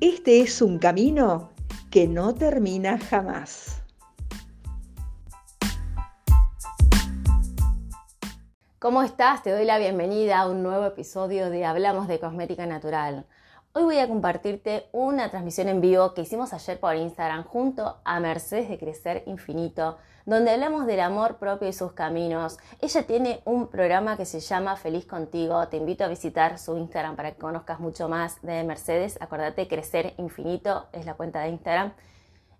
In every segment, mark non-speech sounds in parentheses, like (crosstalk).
este es un camino que no termina jamás. ¿Cómo estás? Te doy la bienvenida a un nuevo episodio de Hablamos de Cosmética Natural. Hoy voy a compartirte una transmisión en vivo que hicimos ayer por Instagram junto a Mercedes de Crecer Infinito, donde hablamos del amor propio y sus caminos. Ella tiene un programa que se llama Feliz Contigo. Te invito a visitar su Instagram para que conozcas mucho más de Mercedes. Acordate, Crecer Infinito es la cuenta de Instagram.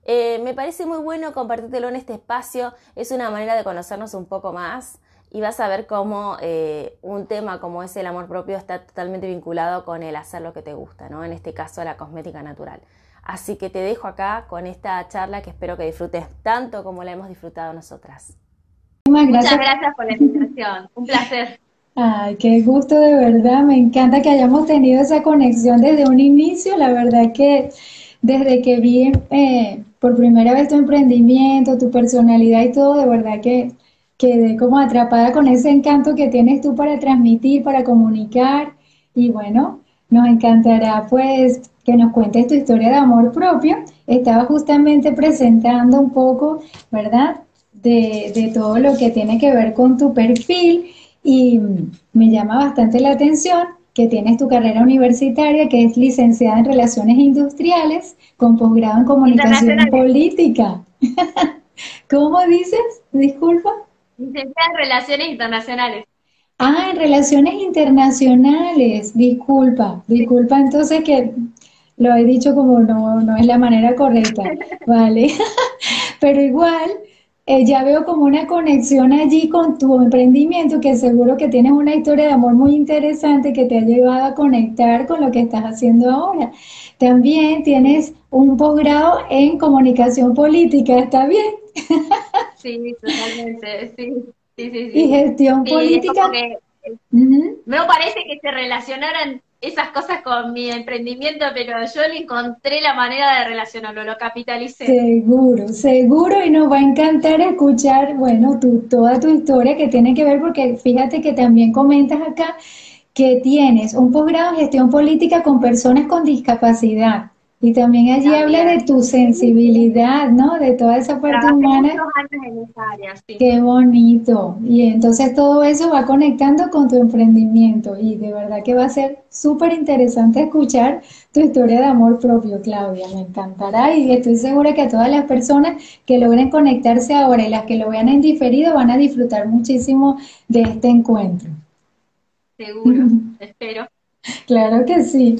Eh, me parece muy bueno compartírtelo en este espacio. Es una manera de conocernos un poco más y vas a ver cómo eh, un tema como es el amor propio está totalmente vinculado con el hacer lo que te gusta, ¿no? En este caso la cosmética natural. Así que te dejo acá con esta charla que espero que disfrutes tanto como la hemos disfrutado nosotras. Muchas gracias por la invitación, un placer. Ay, qué gusto de verdad, me encanta que hayamos tenido esa conexión desde un inicio, la verdad que desde que vi eh, por primera vez tu emprendimiento, tu personalidad y todo, de verdad que quedé como atrapada con ese encanto que tienes tú para transmitir, para comunicar. Y bueno, nos encantará pues que nos cuentes tu historia de amor propio. Estaba justamente presentando un poco, ¿verdad? De, de todo lo que tiene que ver con tu perfil y me llama bastante la atención que tienes tu carrera universitaria, que es licenciada en Relaciones Industriales, con posgrado en Comunicación Política. (laughs) ¿Cómo dices? Disculpa. Licenciada en Relaciones Internacionales. Ah, en Relaciones Internacionales, disculpa, disculpa entonces que lo he dicho como no, no es la manera correcta, ¿vale? (laughs) Pero igual, eh, ya veo como una conexión allí con tu emprendimiento, que seguro que tienes una historia de amor muy interesante que te ha llevado a conectar con lo que estás haciendo ahora. También tienes un posgrado en comunicación política, ¿está bien? (laughs) Sí, totalmente, sí. Sí, sí, Y gestión política. Me parece que se relacionaran esas cosas con mi emprendimiento, pero yo le encontré la manera de relacionarlo, lo capitalicé. Seguro, seguro, y nos va a encantar escuchar, bueno, tu, toda tu historia que tiene que ver, porque fíjate que también comentas acá que tienes un posgrado en gestión política con personas con discapacidad. Y también allí habla de tu sensibilidad, ¿no? De toda esa parte humana. En área, sí. Qué bonito. Y entonces todo eso va conectando con tu emprendimiento y de verdad que va a ser súper interesante escuchar tu historia de amor propio, Claudia. Me encantará y estoy segura que a todas las personas que logren conectarse ahora y las que lo vean en diferido van a disfrutar muchísimo de este encuentro. Seguro, (laughs) espero. Claro que sí.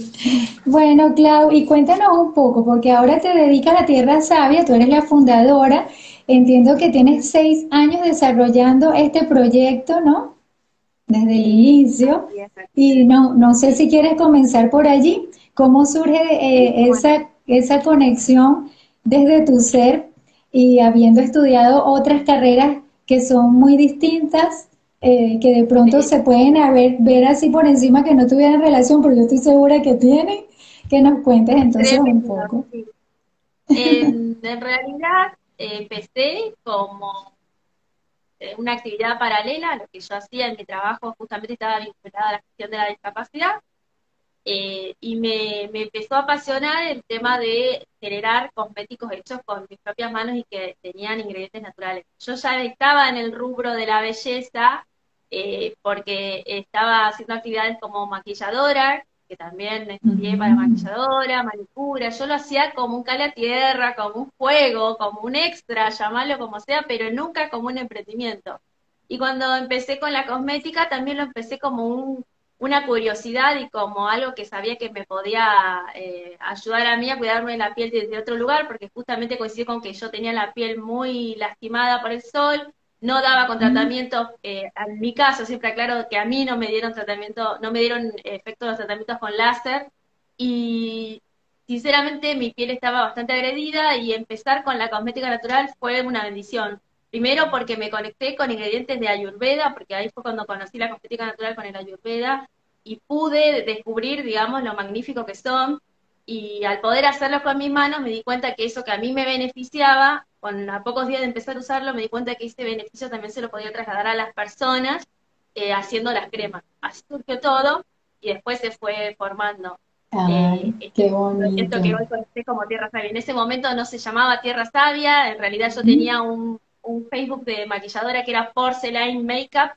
Bueno, Clau, y cuéntanos un poco, porque ahora te dedicas a Tierra Sabia, tú eres la fundadora. Entiendo que tienes seis años desarrollando este proyecto, ¿no? Desde el inicio. Y no, no sé si quieres comenzar por allí. ¿Cómo surge eh, esa, esa conexión desde tu ser y habiendo estudiado otras carreras que son muy distintas? Eh, que de pronto se pueden ver así por encima que no tuvieran relación, pero yo estoy segura que tienen, que nos cuentes entonces un poco. En, realidad eh, empecé como eh, una actividad paralela a lo que yo hacía en mi trabajo, justamente estaba vinculada a la gestión de la discapacidad, y me, me, empezó a apasionar el tema de generar cosméticos hechos con mis propias manos y que tenían ingredientes naturales. Yo ya estaba en el rubro de la belleza eh, porque estaba haciendo actividades como maquilladora, que también estudié para maquilladora, manicura, yo lo hacía como un cala tierra, como un juego, como un extra, llamarlo como sea, pero nunca como un emprendimiento. Y cuando empecé con la cosmética también lo empecé como una curiosidad y como algo que sabía que me podía eh, ayudar a mí a cuidarme la piel desde otro lugar, porque justamente coincidió con que yo tenía la piel muy lastimada por el sol, no daba con tratamiento, eh, en mi caso siempre aclaro que a mí no me dieron tratamiento, no me dieron efecto los tratamientos con láser y sinceramente mi piel estaba bastante agredida y empezar con la cosmética natural fue una bendición. Primero porque me conecté con ingredientes de Ayurveda, porque ahí fue cuando conocí la cosmética natural con el Ayurveda y pude descubrir, digamos, lo magnífico que son. Y al poder hacerlo con mis manos me di cuenta que eso que a mí me beneficiaba, con a pocos días de empezar a usarlo, me di cuenta que ese beneficio también se lo podía trasladar a las personas eh, haciendo las cremas. Así surgió todo y después se fue formando. Ay, eh, qué bonito. que hoy conocí como Tierra Sabia. En ese momento no se llamaba Tierra Sabia, en realidad yo tenía un, un Facebook de maquilladora que era Porcelain Makeup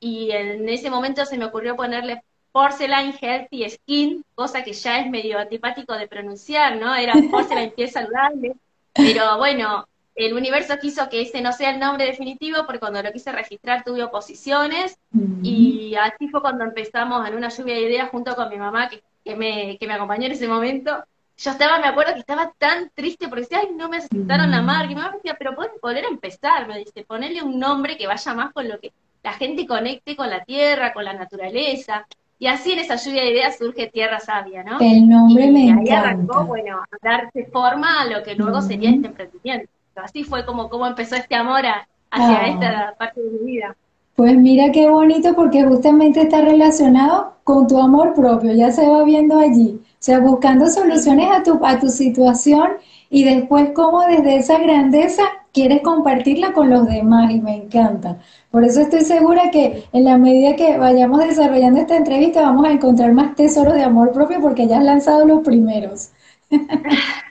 y en ese momento se me ocurrió ponerle Porcelain Healthy Skin, cosa que ya es medio antipático de pronunciar, ¿no? Era (laughs) Porcelain Piel Saludable, pero bueno, el universo quiso que ese no sea el nombre definitivo porque cuando lo quise registrar tuve oposiciones y así fue cuando empezamos en una lluvia de ideas junto con mi mamá que, que, me, que me acompañó en ese momento yo estaba, me acuerdo que estaba tan triste porque decía, ay, no me aceptaron la marca. Y mi mamá me decía, pero puedes volver a empezar. Me dice, ponerle un nombre que vaya más con lo que la gente conecte con la tierra, con la naturaleza. Y así en esa lluvia de ideas surge Tierra Sabia, ¿no? El nombre y me ahí encanta. arrancó, bueno, a darse forma a lo que luego sería este emprendimiento. Así fue como, como empezó este amor a- hacia Ah. esta parte de mi vida. Pues mira qué bonito porque justamente está relacionado con tu amor propio, ya se va viendo allí. O sea, buscando soluciones a tu, a tu situación y después cómo desde esa grandeza quieres compartirla con los demás y me encanta. Por eso estoy segura que en la medida que vayamos desarrollando esta entrevista vamos a encontrar más tesoros de amor propio porque ya has lanzado los primeros. (laughs)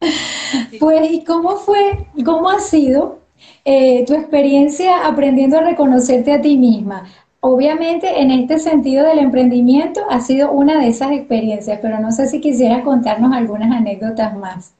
(laughs) Pues, ¿y cómo fue, cómo ha sido eh, tu experiencia aprendiendo a reconocerte a ti misma? Obviamente, en este sentido del emprendimiento ha sido una de esas experiencias, pero no sé si quisieras contarnos algunas anécdotas más.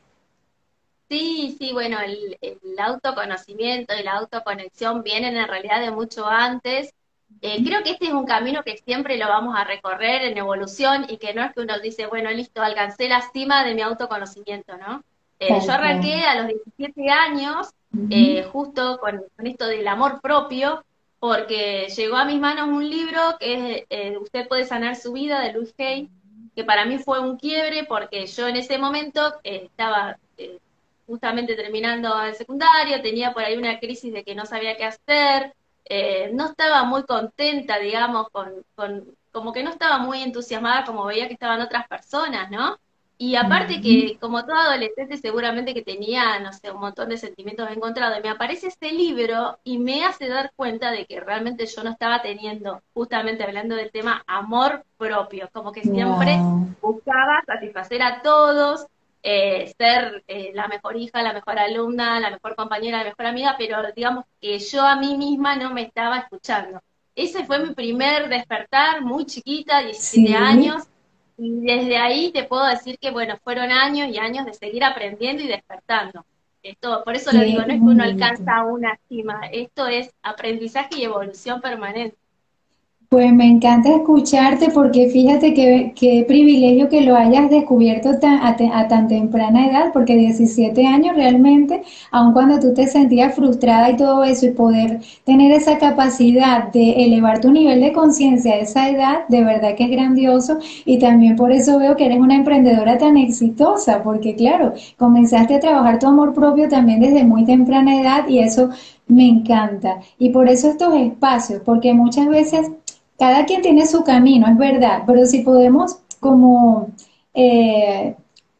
Sí, sí, bueno, el, el autoconocimiento y la autoconexión vienen en realidad de mucho antes. Eh, creo que este es un camino que siempre lo vamos a recorrer en evolución y que no es que uno dice, bueno, listo, alcancé la cima de mi autoconocimiento, ¿no? Eh, yo arranqué a los 17 años, eh, justo con, con esto del amor propio, porque llegó a mis manos un libro que es Usted puede sanar su vida, de Luis Hay, que para mí fue un quiebre porque yo en ese momento estaba eh, justamente terminando el secundario, tenía por ahí una crisis de que no sabía qué hacer, eh, no estaba muy contenta, digamos, con, con, como que no estaba muy entusiasmada como veía que estaban otras personas, ¿no? Y aparte que, como todo adolescente, seguramente que tenía, no sé, un montón de sentimientos encontrados, y me aparece este libro y me hace dar cuenta de que realmente yo no estaba teniendo, justamente hablando del tema, amor propio, como que siempre Wow. buscaba satisfacer a todos, eh, ser eh, la mejor hija, la mejor alumna, la mejor compañera, la mejor amiga, pero digamos que yo a mí misma no me estaba escuchando. Ese fue mi primer despertar, muy chiquita, 17 Sí. años, y desde ahí te puedo decir que, bueno, fueron años y años de seguir aprendiendo y despertando. Esto, por eso lo digo, no es que uno alcanza una cima, esto es aprendizaje y evolución permanente. Pues me encanta escucharte porque fíjate que, qué privilegio que lo hayas descubierto tan- a, te- a tan temprana edad, porque 17 años realmente, aun cuando tú te sentías frustrada y todo eso, y poder tener esa capacidad de elevar tu nivel de conciencia a esa edad, de verdad que es grandioso. Y también por eso veo que eres una emprendedora tan exitosa, porque claro, comenzaste a trabajar tu amor propio también desde muy temprana edad y eso me encanta. Y por eso estos espacios, porque muchas veces cada quien tiene su camino, es verdad, pero si podemos como eh,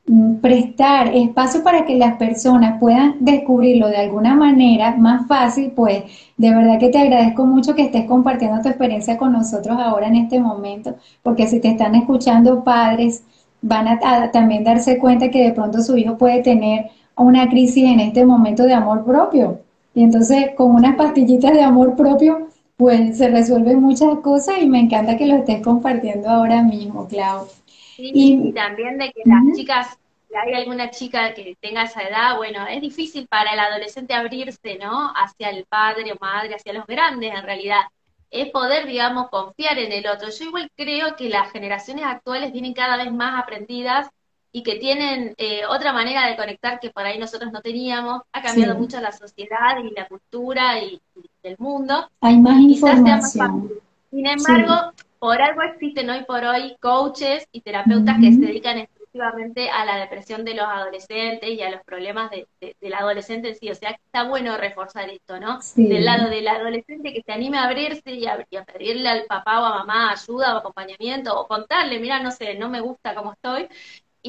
mm, prestar espacio para que las personas puedan descubrirlo de alguna manera más fácil, pues de verdad que te agradezco mucho que estés compartiendo tu experiencia con nosotros ahora en este momento, porque si te están escuchando padres, van a, a también darse cuenta que de pronto su hijo puede tener una crisis en este momento de amor propio. Y entonces con unas pastillitas de amor propio pues se resuelven muchas cosas y me encanta que lo estés compartiendo ahora mismo, Clau. Sí, Y- y también de que las chicas, si hay alguna chica que tenga esa edad, bueno, es difícil para el adolescente abrirse, ¿no? Hacia el padre o madre, hacia los grandes en realidad. Es poder, digamos, confiar en el otro. Yo igual creo que las generaciones actuales vienen cada vez más aprendidas y que tienen eh, otra manera de conectar que por ahí nosotros no teníamos. Ha cambiado Sí. mucho la sociedad y la cultura y, y el mundo Hay más sea información. fácil. Sin embargo, por algo existen hoy por hoy coaches y terapeutas que se dedican exclusivamente a la depresión de los adolescentes y a los problemas de, del adolescente en sí. O sea, que está bueno reforzar esto, ¿no? Del lado del adolescente que se anime a abrirse y a, pedirle al papá o a mamá ayuda o acompañamiento o contarle, mira, no sé, no me gusta cómo estoy.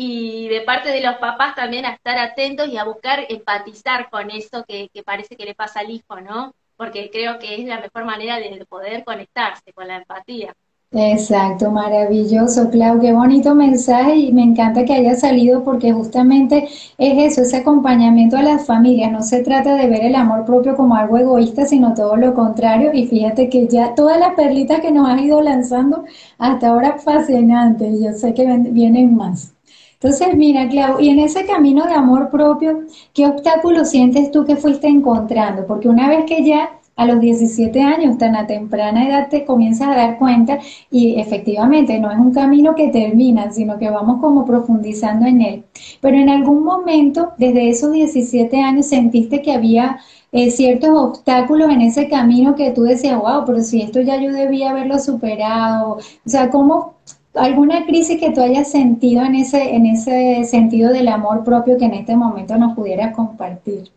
Y de parte de los papás también a estar atentos y a buscar empatizar con eso que, parece que le pasa al hijo, ¿no? Porque creo que es la mejor manera de poder conectarse con la empatía. Exacto, maravilloso, Clau, qué bonito mensaje y me encanta que haya salido porque justamente es eso, ese acompañamiento a las familias. No se trata de ver el amor propio como algo egoísta, sino todo lo contrario. Y fíjate que ya todas las perlitas que nos has ido lanzando hasta ahora fascinante y yo sé que vienen más. Entonces, mira, Clau, y en ese camino de amor propio, ¿qué obstáculos sientes tú que fuiste encontrando? Porque una vez que ya a los 17 años, tan a temprana edad, te comienzas a dar cuenta y efectivamente no es un camino que termina, sino que vamos como profundizando en él. Pero en algún momento, desde esos 17 años, sentiste que había eh, ciertos obstáculos en ese camino que tú decías, wow, pero si esto ya yo debía haberlo superado. O sea, ¿cómo alguna crisis que tú hayas sentido en ese, en ese sentido del amor propio que en este momento nos pudieras compartir?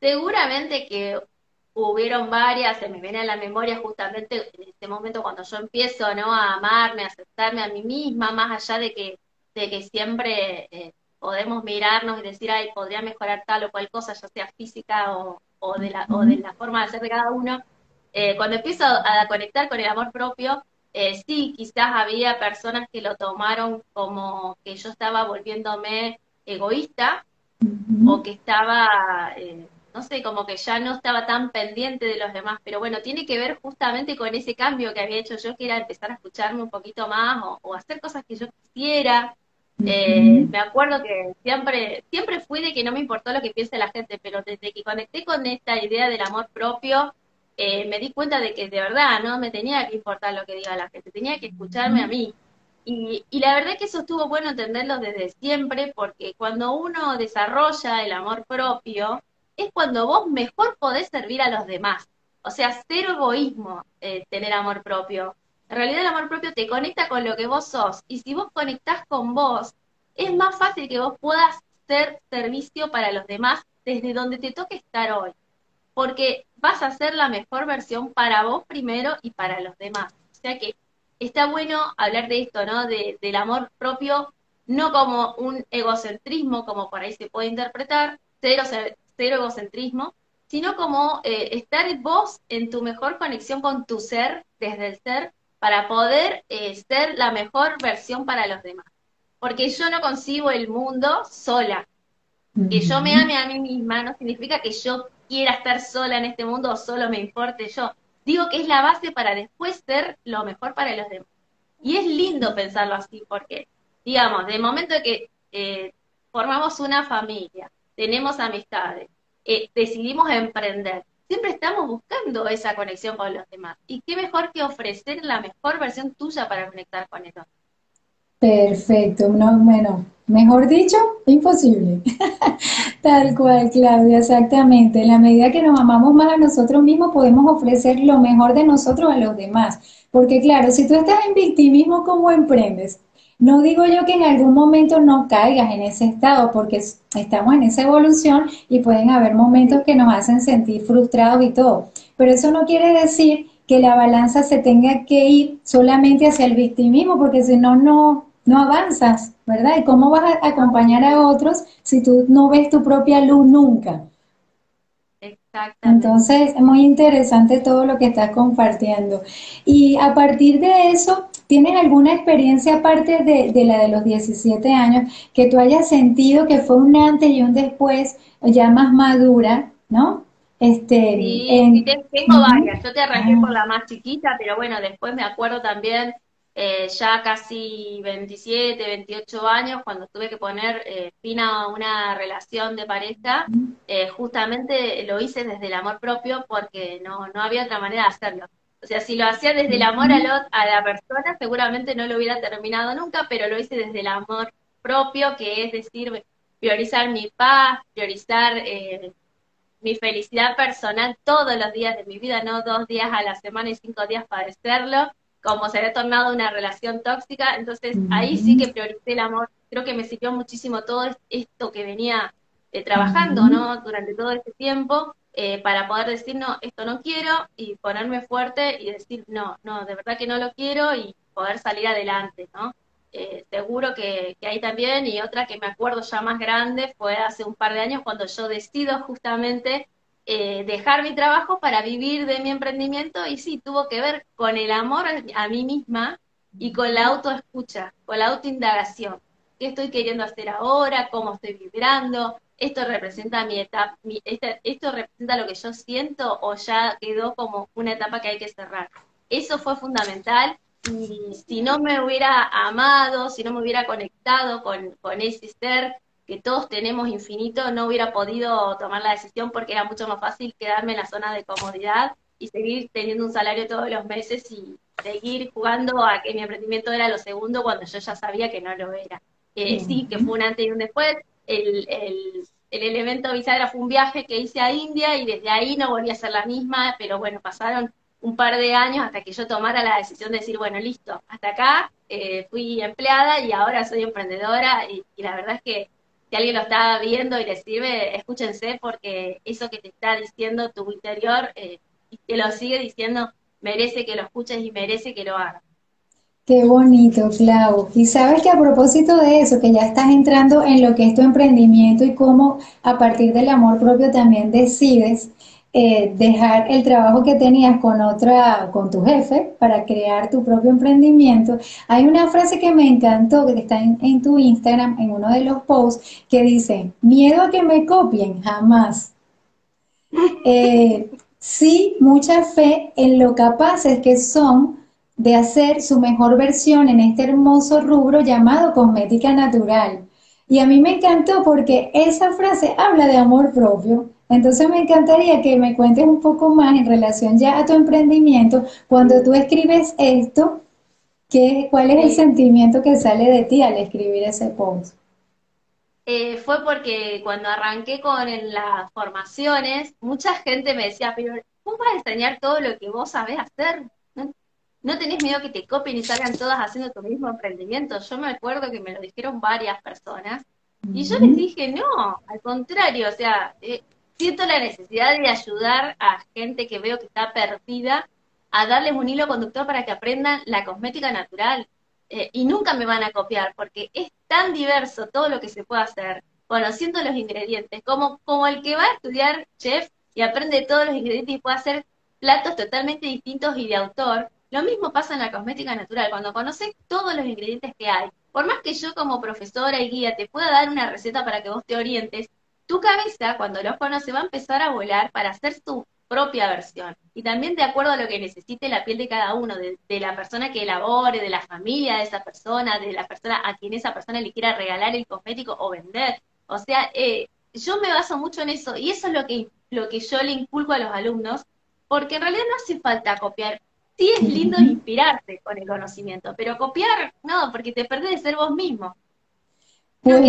Seguramente que hubieron varias, se me viene a la memoria justamente en este momento cuando yo empiezo ¿no? a amarme, a aceptarme a mí misma, más allá de que, de que siempre eh, podemos mirarnos y decir, ay, podría mejorar tal o cual cosa, ya sea física o, o, de, la, o de la forma de ser de cada uno. Eh, cuando empiezo a conectar con el amor propio, eh, sí, quizás había personas que lo tomaron como que yo estaba volviéndome egoísta o que estaba no sé, como que ya no estaba tan pendiente de los demás, pero bueno, tiene que ver justamente con ese cambio que había hecho yo, que era empezar a escucharme un poquito más o, hacer cosas que yo quisiera. Eh, me acuerdo que siempre, siempre fui de que no me importó lo que piense la gente, pero desde que conecté con esta idea del amor propio, eh, me di cuenta de que de verdad no me tenía que importar lo que diga la gente, tenía que escucharme a mí. Y, y, la verdad que eso estuvo bueno entenderlo desde siempre, porque cuando uno desarrolla el amor propio, es cuando vos mejor podés servir a los demás. O sea, cero egoísmo, eh, tener amor propio. En realidad el amor propio te conecta con lo que vos sos. Y si vos conectás con vos, es más fácil que vos puedas ser servicio para los demás desde donde te toque estar hoy. Porque vas a ser la mejor versión para vos primero y para los demás. O sea que está bueno hablar de esto, ¿no? del amor propio, no como un egocentrismo, como por ahí se puede interpretar, cero cero egocentrismo, sino como eh, estar vos en tu mejor conexión con tu ser, desde el ser, para poder eh, ser la mejor versión para los demás. Porque yo no concibo el mundo sola. Que yo me ame a mí misma no significa que yo quiera estar sola en este mundo o solo me importe yo. Digo que es la base para después ser lo mejor para los demás. Y es lindo pensarlo así, porque, digamos, de momento que eh, formamos una familia, tenemos amistades, eh, decidimos emprender. Siempre estamos buscando esa conexión con los demás. Y qué mejor que ofrecer la mejor versión tuya para conectar con ellos. Perfecto, no, bueno, mejor dicho, imposible. (laughs) Tal cual, Claudia, exactamente. En la medida que nos amamos más a nosotros mismos, podemos ofrecer lo mejor de nosotros a los demás. Porque claro, si tú estás en victimismo, ¿cómo emprendes? No digo yo que en algún momento no caigas en ese estado, porque estamos en esa evolución y pueden haber momentos que nos hacen sentir frustrados y todo. Pero eso no quiere decir que la balanza se tenga que ir solamente hacia el victimismo, porque si no, no, no avanzas, ¿verdad? ¿Y cómo vas a acompañar a otros si tú no ves tu propia luz nunca? Entonces, es muy interesante todo lo que estás compartiendo. Y a partir de eso, ¿tienes alguna experiencia aparte de, la de los 17 años que tú hayas sentido que fue un antes y un después, ya más madura, ¿no? Este, sí, tengo varias. Yo te arranqué por la más chiquita, pero bueno, después me acuerdo también eh, ya casi 27, 28 años, cuando tuve que poner eh, fin a una relación de pareja, eh, justamente lo hice desde el amor propio porque no, no había otra manera de hacerlo. O sea, si lo hacía desde el amor a, a la persona, seguramente no lo hubiera terminado nunca, pero lo hice desde el amor propio, que es decir, priorizar mi paz, priorizar mi felicidad personal todos los días de mi vida, no dos días a la semana y cinco días para hacerlo como se había tornado una relación tóxica, entonces ahí sí que prioricé el amor. Creo que me sirvió muchísimo todo esto que venía eh, trabajando, ¿no? Durante todo este tiempo, eh, para poder decir, no, esto no quiero, y ponerme fuerte y decir, no, no, de verdad que no lo quiero, y poder salir adelante, ¿no? Eh, seguro que, que hay también, y otra que me acuerdo ya más grande, fue hace un par de años cuando yo decido justamente eh, dejar mi trabajo para vivir de mi emprendimiento y sí, tuvo que ver con el amor a mí misma y con la autoescucha, con la autoindagación. ¿Qué estoy queriendo hacer ahora? ¿Cómo estoy vibrando? ¿Esto representa mi etapa? ¿Esto representa lo que yo siento o ya quedó como una etapa que hay que cerrar? Eso fue fundamental y si no me hubiera amado, si no me hubiera conectado con, con ese ser que todos tenemos infinito, no hubiera podido tomar la decisión porque era mucho más fácil quedarme en la zona de comodidad y seguir teniendo un salario todos los meses y seguir jugando a que mi emprendimiento era lo segundo cuando yo ya sabía que no lo era. Eh, sí, que fue un antes y un después. El, el, el elemento bisagra fue un viaje que hice a India y desde ahí no volví a ser la misma, pero bueno, pasaron un par de años hasta que yo tomara la decisión de decir, bueno, listo, hasta acá eh, fui empleada y ahora soy emprendedora y la verdad es que si alguien lo está viendo y le sirve, escúchense porque eso que te está diciendo tu interior eh, y te lo sigue diciendo, merece que lo escuches y merece que lo hagas. Qué bonito, Clau. Y sabes que a propósito de eso, que ya estás entrando en lo que es tu emprendimiento y cómo a partir del amor propio también decides eh, dejar el trabajo que tenías con otra, con tu jefe, para crear tu propio emprendimiento. Hay una frase que me encantó, que está en, tu Instagram, en uno de los posts, que dice, miedo a que me copien, jamás. (laughs) Eh, sí, mucha fe en lo capaces que son de hacer su mejor versión en este hermoso rubro llamado cosmética natural. Y a mí me encantó porque esa frase habla de amor propio entonces me encantaría que me cuentes un poco más en relación ya a tu emprendimiento. Cuando tú escribes esto, ¿qué, ¿cuál es el sentimiento que sale de ti al escribir ese post? Eh, fue porque cuando arranqué con las formaciones, mucha gente me decía, pero ¿cómo vas a enseñar todo lo que vos sabés hacer? ¿No, tenés miedo que te copien y salgan todas haciendo tu mismo emprendimiento? Yo me acuerdo que me lo dijeron varias personas y yo les dije, no, al contrario, o sea, eh, siento la necesidad de ayudar a gente que veo que está perdida a darles un hilo conductor para que aprendan la cosmética natural. Eh, y nunca me van a copiar, porque es tan diverso todo lo que se puede hacer, conociendo los ingredientes, como, como el que va a estudiar chef y aprende todos los ingredientes y puede hacer platos totalmente distintos y de autor. Lo mismo pasa en la cosmética natural, cuando conoces todos los ingredientes que hay. Por más que yo como profesora y guía te pueda dar una receta para que vos te orientes, tu cabeza, cuando los conoce, va a empezar a volar para hacer su propia versión. Y también de acuerdo a lo que necesite la piel de cada uno, de, la persona que elabore, de la familia de esa persona, de la persona a quien esa persona le quiera regalar el cosmético o vender. O sea, eh, yo me baso mucho en eso y eso es lo que, lo que yo le inculco a los alumnos, porque en realidad no hace falta copiar. Sí es lindo inspirarse con el conocimiento, pero copiar no, porque te perdés de ser vos mismo. Pues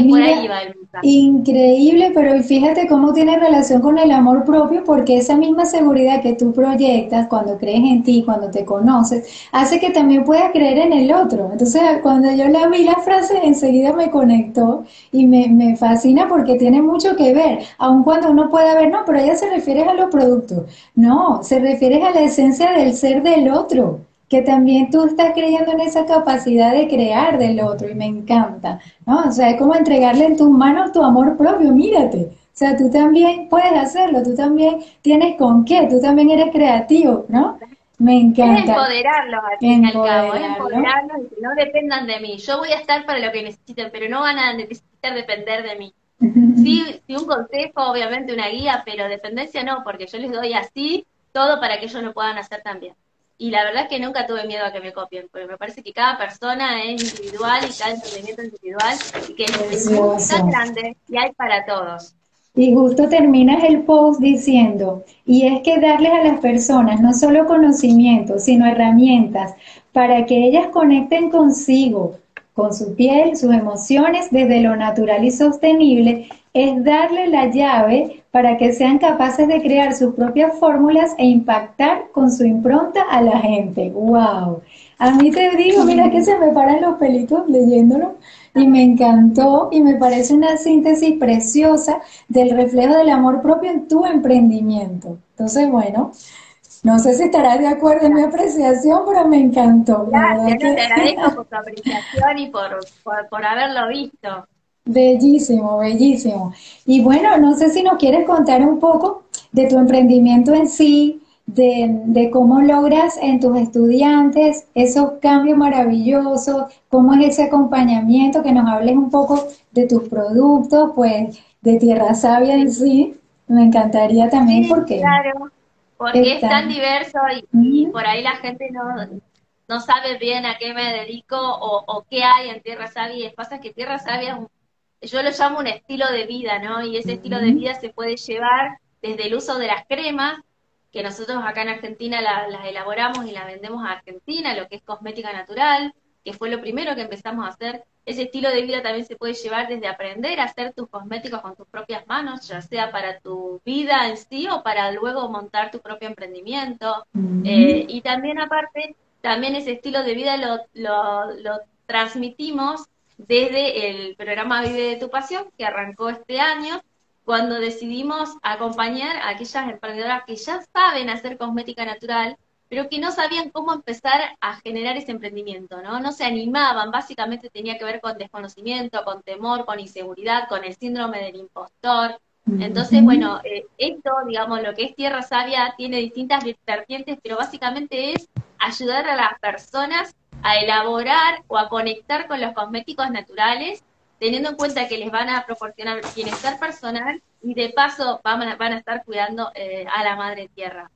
increíble, pero fíjate cómo tiene relación con el amor propio, porque esa misma seguridad que tú proyectas cuando crees en ti, cuando te conoces, hace que también puedas creer en el otro. Entonces, cuando yo la vi la frase, enseguida me conectó y me, me fascina porque tiene mucho que ver, aun cuando uno pueda ver, no, pero ella se refiere a los productos. No, se refiere a la esencia del ser del otro que también tú estás creyendo en esa capacidad de crear del otro y me encanta, ¿no? O sea, es como entregarle en tus manos tu amor propio, mírate. O sea, tú también puedes hacerlo, tú también tienes con qué, tú también eres creativo, ¿no? Me encanta. Es empoderarlos al fin y al cabo, es empoderarlos y que no dependan de mí. Yo voy a estar para lo que necesiten, pero no van a necesitar depender de mí. (laughs) Sí, sí, un consejo, obviamente una guía, pero dependencia no, porque yo les doy así todo para que ellos lo puedan hacer también y la verdad es que nunca tuve miedo a que me copien, porque me parece que cada persona es individual y cada emprendimiento es individual y que es grande y hay para todos. Y justo terminas el post diciendo, y es que darles a las personas no solo conocimientos, sino herramientas para que ellas conecten consigo, con su piel, sus emociones, desde lo natural y sostenible, es darle la llave para que sean capaces de crear sus propias fórmulas e impactar con su impronta a la gente. ¡Wow! A mí te digo, mira que se me paran los pelitos leyéndolo y me encantó y me parece una síntesis preciosa del reflejo del amor propio en tu emprendimiento. Entonces, bueno, no sé si estarás de acuerdo en mi apreciación, pero me encantó. Gracias, te agradezco (laughs) por tu apreciación y por, por haberlo visto. Bellísimo, bellísimo. Y bueno, no sé si nos quieres contar un poco de tu emprendimiento en sí, de, cómo logras en tus estudiantes esos cambios maravillosos, cómo es ese acompañamiento, que nos hables un poco de tus productos, pues de Tierra Sabia en sí. Me encantaría también porque... Claro, porque es tan diverso y, por ahí la gente no, no sabe bien a qué me dedico o, o qué hay en Tierra Sabia. Y pasa que Tierra Sabia es un yo lo llamo un estilo de vida, ¿no? Y ese estilo de vida se puede llevar desde el uso de las cremas, que nosotros acá en Argentina las elaboramos y las vendemos a Argentina, lo que es cosmética natural, que fue lo primero que empezamos a hacer. Ese estilo de vida también se puede llevar desde aprender a hacer tus cosméticos con tus propias manos, ya sea para tu vida en sí o para luego montar tu propio emprendimiento. Eh, y también aparte, también ese estilo de vida lo, lo, lo transmitimos desde el programa Vive de tu Pasión, que arrancó este año, cuando decidimos acompañar a aquellas emprendedoras que ya saben hacer cosmética natural, pero que no sabían cómo empezar a generar ese emprendimiento, ¿no? No se animaban, básicamente tenía que ver con desconocimiento, con temor, con inseguridad, con el síndrome del impostor. Entonces, bueno, eh, esto, digamos, lo que es Tierra Sabia tiene distintas vertientes, pero básicamente es ayudar a las personas a elaborar o a conectar con los cosméticos naturales, teniendo en cuenta que les van a proporcionar bienestar personal y de paso van a, van a estar cuidando eh, a la madre tierra.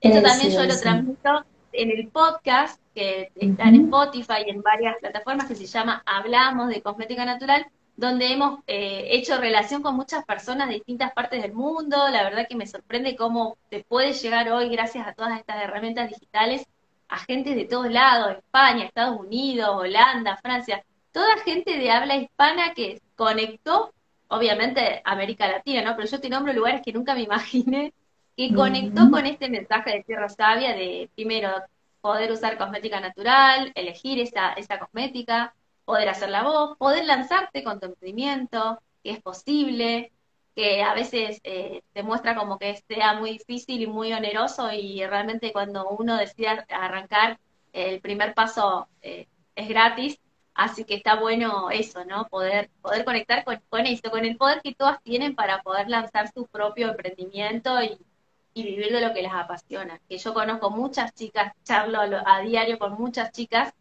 Esto también yo lo transmito en el podcast que está en Spotify y en varias plataformas que se llama Hablamos de Cosmética Natural, donde hemos eh, hecho relación con muchas personas de distintas partes del mundo. La verdad que me sorprende cómo se puede llegar hoy, gracias a todas estas herramientas digitales, a gente de todos lados, España, Estados Unidos, Holanda, Francia, toda gente de habla hispana que conectó, obviamente América Latina, ¿no? Pero yo te nombro lugares que nunca me imaginé, que conectó con este mensaje de Tierra Sabia de, primero, poder usar cosmética natural, elegir esa, esa cosmética, poder hacer la voz, poder lanzarte con tu emprendimiento, que es posible, que a veces eh, te muestra como que sea muy difícil y muy oneroso y realmente cuando uno decide arrancar, el primer paso eh, es gratis, así que está bueno eso, ¿no? Poder, poder conectar con, con esto, con el poder que todas tienen para poder lanzar su propio emprendimiento y, vivir de lo que les apasiona. Que yo conozco muchas chicas, charlo a diario con muchas chicas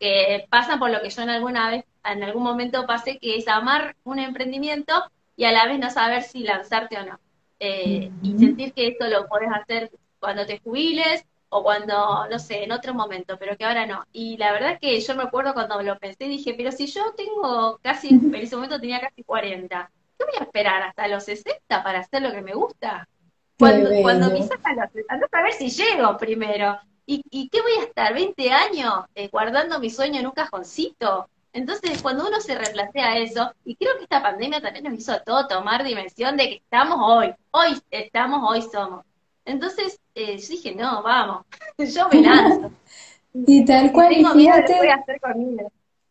que pasan por lo que yo en alguna vez, en algún momento pasé, que es amar un emprendimiento y a la vez no saber si lanzarte o no. Eh, y sentir que esto lo podés hacer cuando te jubiles o cuando, no sé, en otro momento, pero que ahora no. Y la verdad que yo me acuerdo cuando lo pensé, dije, pero si yo tengo casi, en ese momento tenía casi 40, ¿qué voy a esperar hasta los 60 para hacer lo que me gusta? Cuando, cuando me sacan los 60, a ver si llego primero. ¿Y, ¿Y qué voy a estar 20 años eh, guardando mi sueño en un cajoncito? Entonces, cuando uno se replantea eso, y creo que esta pandemia también nos hizo a todos tomar dimensión de que estamos hoy, hoy estamos, hoy somos. Entonces, eh, yo dije, no, vamos, (laughs) yo me lanzo. (laughs) y tal cual, y fíjate,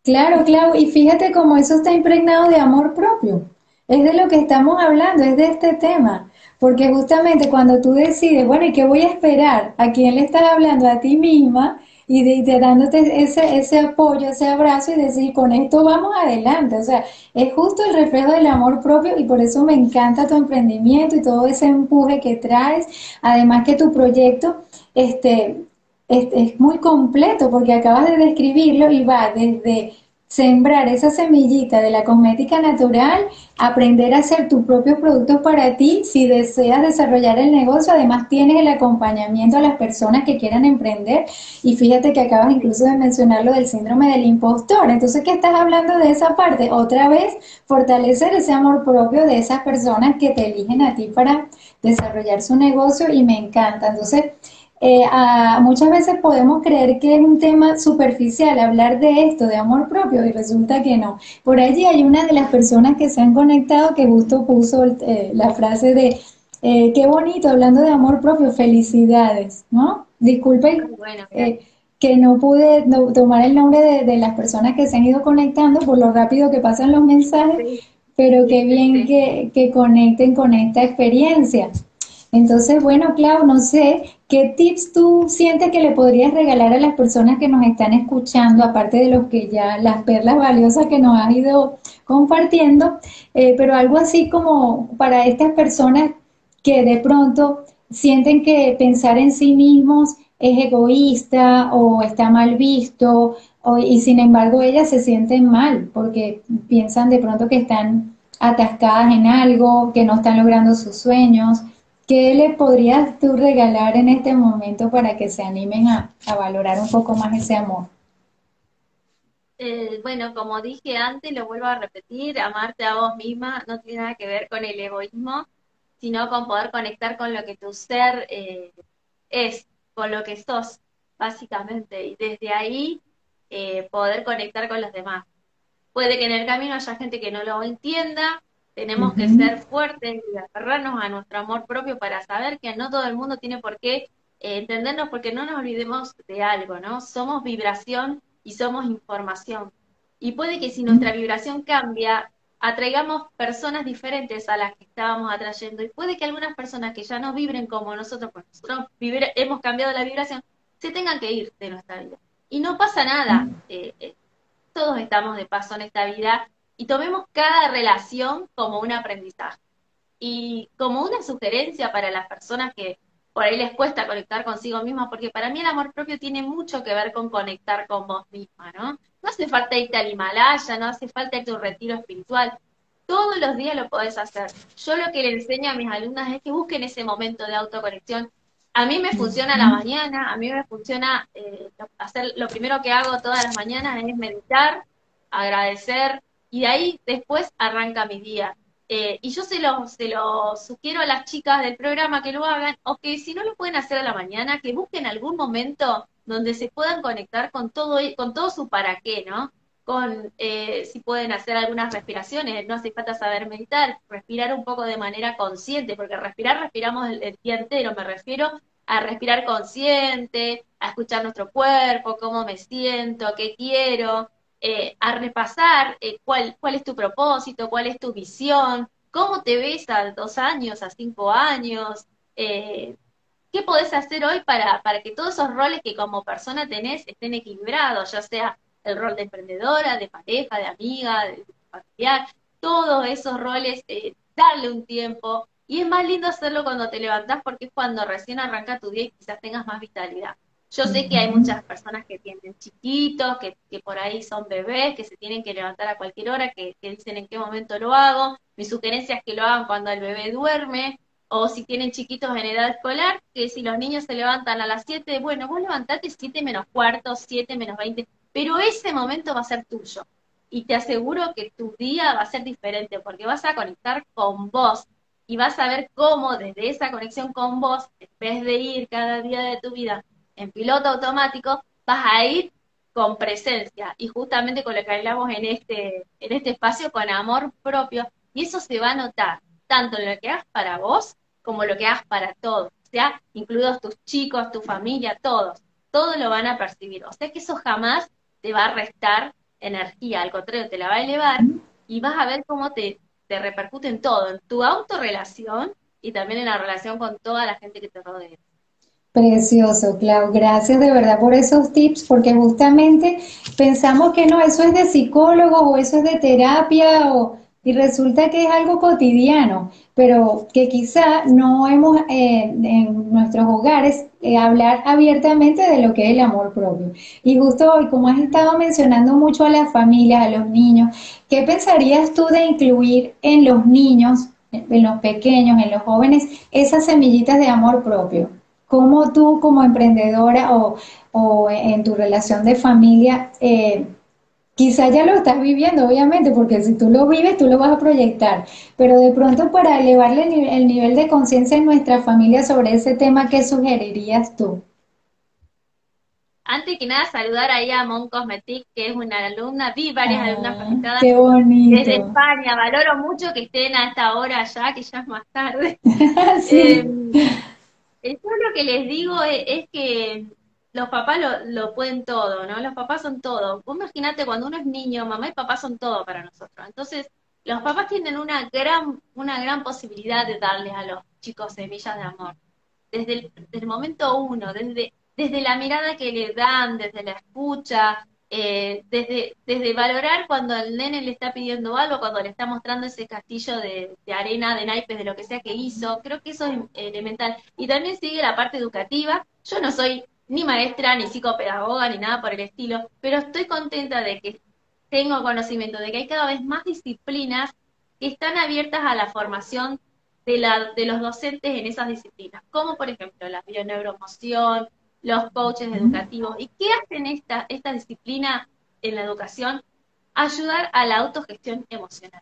Claro, claro, y fíjate cómo eso está impregnado de amor propio. Es de lo que estamos hablando, es de este tema. Porque justamente cuando tú decides, bueno, ¿y qué voy a esperar? ¿A quién le estás hablando? A ti misma y, de, dándote ese, ese apoyo, ese abrazo y decir, con esto vamos adelante. O sea, es justo el reflejo del amor propio y por eso me encanta tu emprendimiento y todo ese empuje que traes. Además que tu proyecto este, es, es muy completo porque acabas de describirlo y va desde sembrar esa semillita de la cosmética natural, aprender a hacer tus propios productos para ti. Si deseas desarrollar el negocio, además tienes el acompañamiento a las personas que quieran emprender. Y fíjate que acabas incluso de mencionar lo del síndrome del impostor. Entonces, ¿qué estás hablando de esa parte? Otra vez, fortalecer ese amor propio de esas personas que te eligen a ti para desarrollar su negocio y me encanta. Entonces, eh, muchas veces podemos creer que es un tema superficial hablar de esto, de amor propio, y resulta que no. Por allí hay una de las personas que se han conectado que justo puso eh, la frase de Eh, qué bonito, hablando de amor propio, felicidades, ¿no? Disculpen eh, que no pude tomar el nombre de, las personas que se han ido conectando por lo rápido que pasan los mensajes, pero qué bien que, que conecten con esta experiencia. Entonces, bueno, Clau, no sé, ¿qué tips tú sientes que le podrías regalar a las personas que nos están escuchando, aparte de los que ya, las perlas valiosas que nos has ido compartiendo, eh, pero algo así como para estas personas que de pronto sienten que pensar en sí mismos es egoísta o está mal visto, y sin embargo ellas se sienten mal porque piensan de pronto que están atascadas en algo, que no están logrando sus sueños. ¿Qué le podrías tú regalar en este momento para que se animen a, valorar un poco más ese amor? Eh, bueno, como dije antes, lo vuelvo a repetir, amarte a vos misma no tiene nada que ver con el egoísmo, sino con poder conectar con lo que tu ser eh, es, con lo que sos, básicamente, y desde ahí eh, poder conectar con los demás. Puede que en el camino haya gente que no lo entienda, tenemos que ser fuertes y aferrarnos a nuestro amor propio para saber que no todo el mundo tiene por qué eh, entendernos, porque no nos olvidemos de algo, ¿no? Somos vibración y somos información. Y puede que si nuestra vibración cambia, atraigamos personas diferentes a las que estábamos atrayendo. Y puede que algunas personas que ya no vibren como nosotros, porque nosotros hemos cambiado la vibración, se tengan que ir de nuestra vida. Y no pasa nada. Eh, eh, todos estamos de paso en esta vida y tomemos cada relación como un aprendizaje. Y como una sugerencia para las personas que por ahí les cuesta conectar consigo misma, porque para mí el amor propio tiene mucho que ver con conectar con vos misma, ¿no? No hace falta irte al Himalaya, no hace falta irte a un retiro espiritual. Todos los días lo podés hacer. Yo lo que le enseño a mis alumnas es que busquen ese momento de autoconexión. A mí me funciona la mañana, a mí me funciona eh, hacer, lo primero que hago todas las mañanas es meditar, agradecer, y de ahí después arranca mi día. Eh, y yo se lo, se lo sugiero a las chicas del programa que lo hagan, o que si no lo pueden hacer a la mañana, que busquen algún momento donde se puedan conectar con todo, con todo su para qué, ¿no? Con eh, si pueden hacer algunas respiraciones, no hace falta saber meditar, respirar un poco de manera consciente, porque respirar, respiramos el, el día entero, me refiero a respirar consciente, a escuchar nuestro cuerpo, cómo me siento, qué quiero, eh, a repasar eh, cuál, cuál es tu propósito, cuál es tu visión, cómo te ves a dos años, a cinco años, eh, qué podés hacer hoy para, para que todos esos roles que como persona tenés estén equilibrados, ya sea el rol de emprendedora, de pareja, de amiga, de familiar, todos esos roles, darle un tiempo. Y es más lindo hacerlo cuando te levantás porque es cuando recién arranca tu día y quizás tengas más vitalidad. Yo sé que hay muchas personas que tienen chiquitos, que, por ahí son bebés, que se tienen que levantar a cualquier hora, que, dicen en qué momento lo hago. Mi sugerencia es que lo hagan cuando el bebé duerme, o si tienen chiquitos en edad escolar, que si los niños se levantan a las 7, bueno, vos levantate 7 menos cuarto, 7 menos 20, pero ese momento va a ser tuyo. Y te aseguro que tu día va a ser diferente, porque vas a conectar con vos y vas a ver cómo desde esa conexión con vos, en vez de ir cada día de tu vida en piloto automático, vas a ir con presencia y justamente con lo que hablamos en este, en este espacio, con amor propio, y eso se va a notar tanto en lo que hagas para vos como lo que hagas para todos, o sea, incluidos tus chicos, tu familia, todos, todos lo van a percibir, o sea que eso jamás te va a restar energía, al contrario, te la va a elevar y vas a ver cómo te, te repercute en todo, en tu autorrelación y también en la relación con toda la gente que te rodea. Precioso, Clau. Gracias de verdad por esos tips, porque justamente pensamos que no, eso es de psicólogo o eso es de terapia o, y resulta que es algo cotidiano, pero que quizá no hemos eh, en nuestros hogares eh, hablar abiertamente de lo que es el amor propio. Y justo hoy, como has estado mencionando mucho a las familias, a los niños, ¿qué pensarías tú de incluir en los niños, en los pequeños, en los jóvenes, esas semillitas de amor propio? ¿Cómo tú como emprendedora o, en tu relación de familia, eh, quizá ya lo estás viviendo, obviamente, porque si tú lo vives, tú lo vas a proyectar, pero de pronto para elevarle el nivel de conciencia en nuestra familia sobre ese tema, ¿qué sugerirías tú? antes que nada saludar ahí a Mon Cosmetic, que es una alumna, vi varias Ah, alumnas conectadas qué bonito. desde España. Valoro mucho que estén a esta hora allá, que ya es más tarde. (laughs) Sí. Eh, yo lo que les digo es, que los papás lo, lo pueden todo, ¿no? Los papás son todo. Vos imaginate cuando uno es niño, mamá y papá son todo para nosotros. Entonces, los papás tienen una gran, una gran posibilidad de darles a los chicos semillas de amor. Desde el, desde el momento uno, desde, desde la mirada que le dan, desde la escucha, eh, desde, desde valorar cuando el nene le está pidiendo algo, cuando le está mostrando ese castillo de, de arena, de naipes, de lo que sea que hizo, creo que eso es elemental. Y también sigue la parte educativa. Yo no soy ni maestra, ni psicopedagoga, ni nada por el estilo, pero estoy contenta de que tengo conocimiento de que hay cada vez más disciplinas que están abiertas a la formación de, la, de los docentes en esas disciplinas, como por ejemplo la bioneuromoción, los coaches educativos. ¿Y qué hacen esta, esta disciplina en la educación? Ayudar a la autogestión emocional.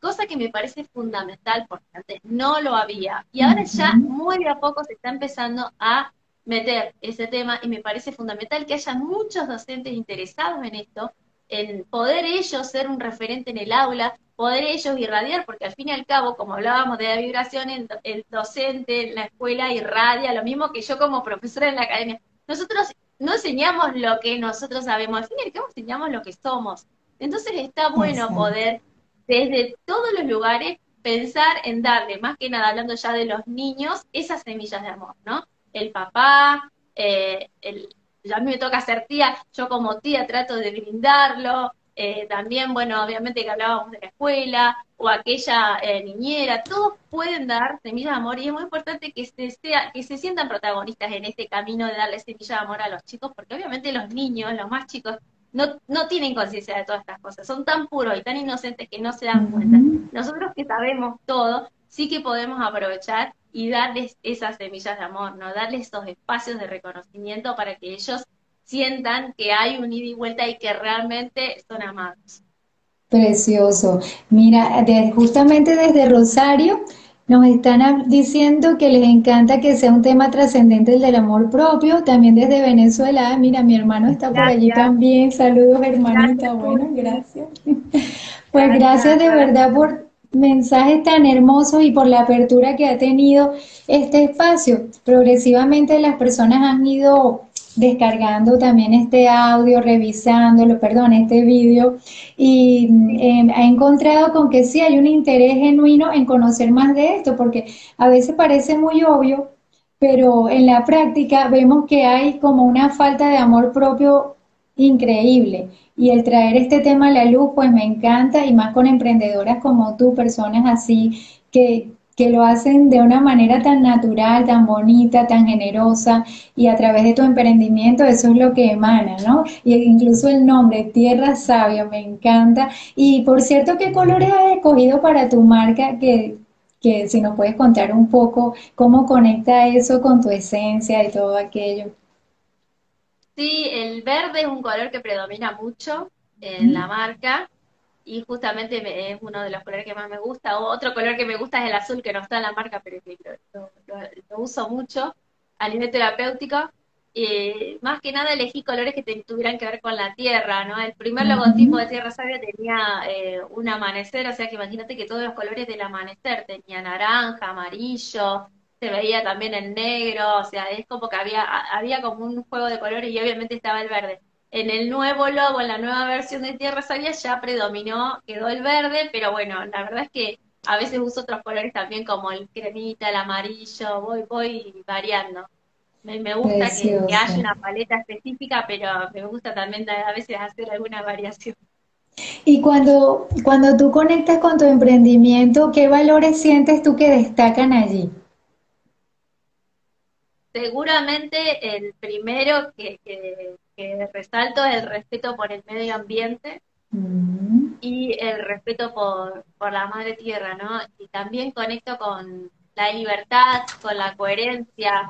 Cosa que me parece fundamental porque antes no lo había. Y ahora ya muy de a poco se está empezando a meter ese tema y me parece fundamental que haya muchos docentes interesados en esto, en poder ellos ser un referente en el aula, poder ellos irradiar, porque al fin y al cabo, como hablábamos de la vibración, el, el docente en la escuela irradia, lo mismo que yo como profesora en la academia. Nosotros no enseñamos lo que nosotros sabemos, al fin y al cabo enseñamos lo que somos. Entonces está bueno poder, desde todos los lugares, pensar en darle, más que nada hablando ya de los niños, esas semillas de amor, ¿no? El papá, eh, el, ya a mí me toca ser tía, yo como tía trato de brindarlo, eh, también, bueno, obviamente que hablábamos de la escuela, o aquella eh, niñera, todos pueden dar semillas de amor y es muy importante que se, sea, que se sientan protagonistas en este camino de darle semillas de amor a los chicos, porque obviamente los niños, los más chicos, no, no tienen conciencia de todas estas cosas, son tan puros y tan inocentes que no se dan cuenta. Nosotros que sabemos todo, sí que podemos aprovechar y darles esas semillas de amor, ¿no? Darles esos espacios de reconocimiento para que ellos sientan que hay un ida y vuelta y que realmente son amados. Precioso. Mira, de- justamente desde Rosario nos están diciendo que les encanta que sea un tema trascendente el del amor propio. También desde Venezuela, ah, mira, mi hermano está por allí también. Saludos, hermanita. Gracias, Bueno, gracias. (laughs) Pues Gracias, gracias de gracias. verdad por mensajes tan hermosos y por la apertura que ha tenido este espacio. Progresivamente las personas han ido descargando también este audio, revisándolo, perdón, este vídeo, y eh, ha encontrado con que sí hay un interés genuino en conocer más de esto, porque a veces parece muy obvio, pero en la práctica vemos que hay como una falta de amor propio increíble. Y el traer este tema a la luz, pues me encanta, y más con emprendedoras como tú, personas así que, que lo hacen de una manera tan natural, tan bonita, tan generosa, y a través de tu emprendimiento eso es lo que emana, ¿no? Y incluso el nombre, Tierra Sabia, me encanta. Y por cierto, ¿qué colores has escogido para tu marca? Que, que si nos puedes contar un poco cómo conecta eso con tu esencia y todo aquello. Sí, el verde es un color que predomina mucho en la marca y justamente me- es uno de los colores que más me gusta. O otro color que me gusta es el azul, que no está en la marca, pero que lo, lo- lo- lo uso mucho a nivel terapéutico. Eh, más que nada elegí colores que te- tuvieran que ver con la tierra, ¿no? El primer logotipo de Tierra Sabia tenía eh, un amanecer, o sea que imagínate que todos los colores del amanecer tenía naranja, amarillo, se veía también el negro, o sea, es como que había, había como un juego de colores y obviamente estaba el verde. En el nuevo logo, en la nueva versión de Tierra Sabia ya predominó, quedó el verde, pero bueno, la verdad es que a veces uso otros colores también como el cremita, el amarillo, voy, voy variando. Me, me gusta que, que haya una paleta específica, pero me gusta también a a veces hacer alguna variación. Y cuando, cuando tú conectas con tu emprendimiento, ¿qué valores sientes tú que destacan allí? Seguramente el primero que, que- que resalto es el respeto por el medio ambiente Mm, y el respeto por, por la madre tierra, ¿no? Y también conecto con la libertad, con la coherencia,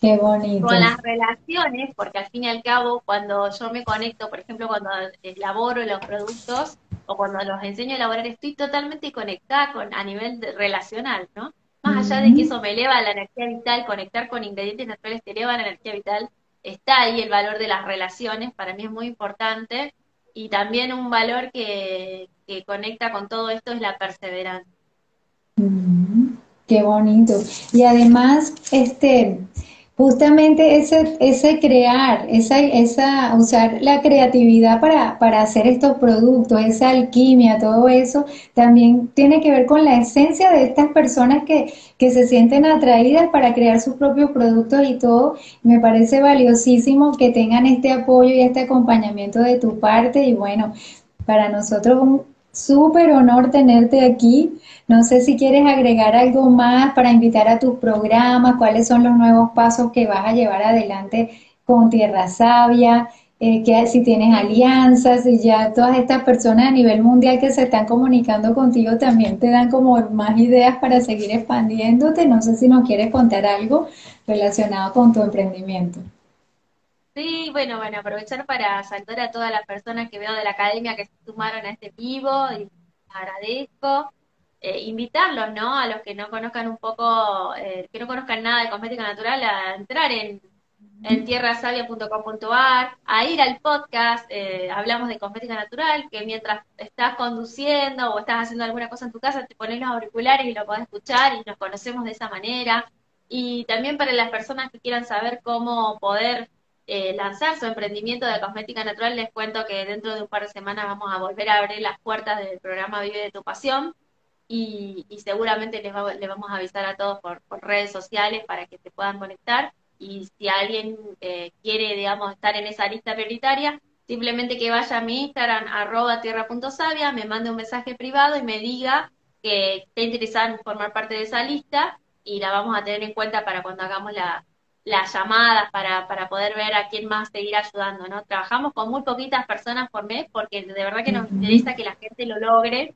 qué bonito. con las relaciones, porque al fin y al cabo, cuando yo me conecto, por ejemplo, cuando elaboro los productos o cuando los enseño a elaborar, estoy totalmente conectada con, a nivel de- relacional, ¿no? Más allá de que eso me eleva la energía vital, conectar con ingredientes naturales te eleva la energía vital, está ahí el valor de las relaciones, para mí es muy importante, y también un valor que, que conecta con todo esto es la perseverancia. Mm, qué bonito. Y además, este, Justamente ese, ese crear, esa, esa, usar la creatividad para, para hacer estos productos, esa alquimia, todo eso, también tiene que ver con la esencia de estas personas que, que se sienten atraídas para crear sus propios productos y todo. Me parece valiosísimo que tengan este apoyo y este acompañamiento de tu parte y bueno, para nosotros un súper honor tenerte aquí. No sé si quieres agregar algo más para invitar a tus programas, cuáles son los nuevos pasos que vas a llevar adelante con Tierra Sabia, eh, que si tienes alianzas y ya todas estas personas a nivel mundial que se están comunicando contigo también te dan como más ideas para seguir expandiéndote. No sé si nos quieres contar algo relacionado con tu emprendimiento. Sí, bueno, bueno, aprovechar para saludar a todas las personas que veo de la academia que se sumaron a este vivo y agradezco. Eh, invitarlos, ¿no? A los que no conozcan un poco, eh, que no conozcan nada de cosmética natural, a entrar en, en tierrasavia.com.ar, a ir al podcast, eh, hablamos de cosmética natural, que mientras estás conduciendo o estás haciendo alguna cosa en tu casa, te pones los auriculares y lo podés escuchar y nos conocemos de esa manera. Y también para las personas que quieran saber cómo poder lanzar su emprendimiento de cosmética natural, les cuento que dentro de un par de semanas vamos a volver a abrir las puertas del programa Vive de tu Pasión y, seguramente les, vamos a avisar a todos por, redes sociales para que se puedan conectar y si alguien eh, quiere, digamos, estar en esa lista prioritaria, simplemente que vaya a mi Instagram, arroba tierra.savia, me mande un mensaje privado y me diga que está interesada en formar parte de esa lista y la vamos a tener en cuenta para cuando hagamos la, las llamadas para, para poder ver a quién más seguir ayudando, ¿no? Trabajamos con muy poquitas personas por mes porque de verdad que nos interesa que la gente lo logre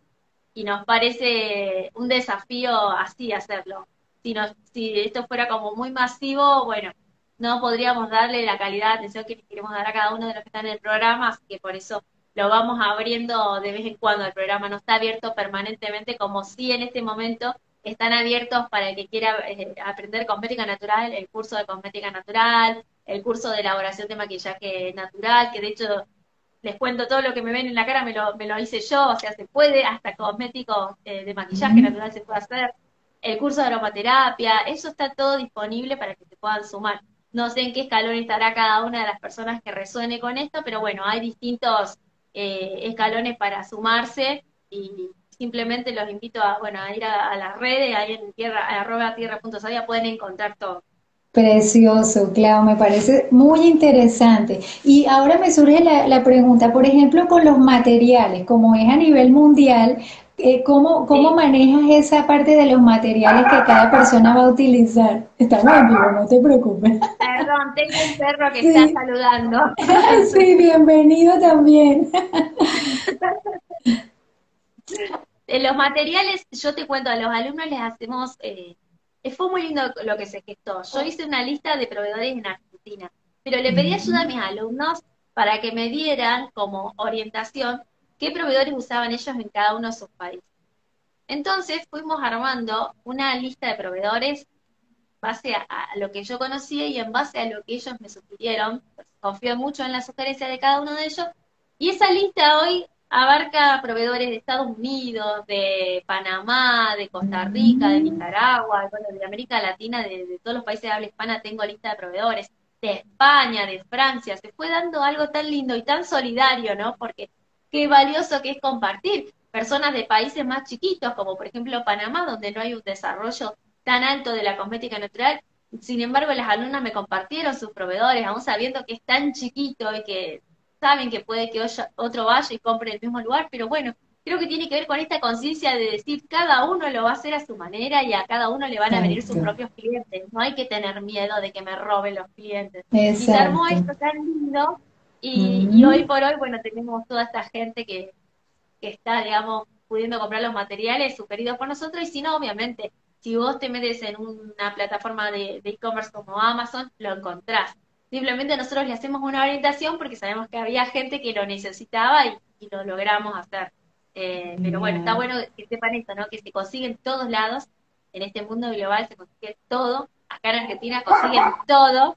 y nos parece un desafío así hacerlo. Si, nos, si esto fuera como muy masivo, bueno, no podríamos darle la calidad de atención que queremos dar a cada uno de los que están en el programa, así que por eso lo vamos abriendo de vez en cuando. El programa no está abierto permanentemente, como si en este momento están abiertos para el que quiera eh, aprender cosmética natural, el curso de cosmética natural, el curso de elaboración de maquillaje natural, que de hecho les cuento todo lo que me ven en la cara, me lo, me lo hice yo, o sea, se puede, hasta cosméticos eh, de maquillaje natural se puede hacer, el curso de aromaterapia, eso está todo disponible para que se puedan sumar. No sé en qué escalón estará cada una de las personas que resuene con esto, pero bueno, hay distintos eh, escalones para sumarse y simplemente los invito a, bueno, a ir a, las redes, ahí en tierra, arroba tierra.savia pueden encontrar todo. Precioso, Clau, me parece muy interesante. Y ahora me surge la, pregunta, por ejemplo, con los materiales, como es a nivel mundial, eh, ¿cómo, cómo manejas esa parte de los materiales que cada persona va a utilizar? Estamos en vivo, no te preocupes. Perdón, tengo un perro que está saludando. (laughs) sí, bienvenido también. (laughs) De los materiales, yo te cuento, a los alumnos les hacemos... Eh, fue muy lindo lo que se gestó. Yo hice una lista de proveedores en Argentina, pero le pedí ayuda a mis alumnos para que me dieran como orientación qué proveedores usaban ellos en cada uno de sus países. Entonces fuimos armando una lista de proveedores base a, lo que yo conocía y en base a lo que ellos me sugirieron. Pues, confío mucho en la sugerencia de cada uno de ellos. Y esa lista hoy abarca proveedores de Estados Unidos, de Panamá, de Costa Rica, de Nicaragua, bueno, de América Latina, de, todos los países de habla hispana tengo lista de proveedores, de España, de Francia, se fue dando algo tan lindo y tan solidario, ¿no? Porque qué valioso que es compartir. Personas de países más chiquitos, como por ejemplo Panamá, donde no hay un desarrollo tan alto de la cosmética natural, sin embargo, las alumnas me compartieron sus proveedores, aún sabiendo que es tan chiquito y que saben que puede que otro vaya y compre el mismo lugar, pero bueno, creo que tiene que ver con esta conciencia de decir cada uno lo va a hacer a su manera y a cada uno le van a venir sus propios clientes. No hay que tener miedo de que me roben los clientes. Y se armó esto tan lindo y, hoy por hoy, bueno, tenemos toda esta gente que, que está, digamos, pudiendo comprar los materiales sugeridos por nosotros y si no, obviamente, si vos te metes en una plataforma de e-commerce como Amazon, lo encontrás. Simplemente nosotros le hacemos una orientación porque sabemos que había gente que lo necesitaba y, lo logramos hacer. Eh, pero bueno, está bueno que sepan esto, ¿no? Que se consigue en todos lados, en este mundo global se consigue todo, acá en Argentina consiguen (laughs) todo,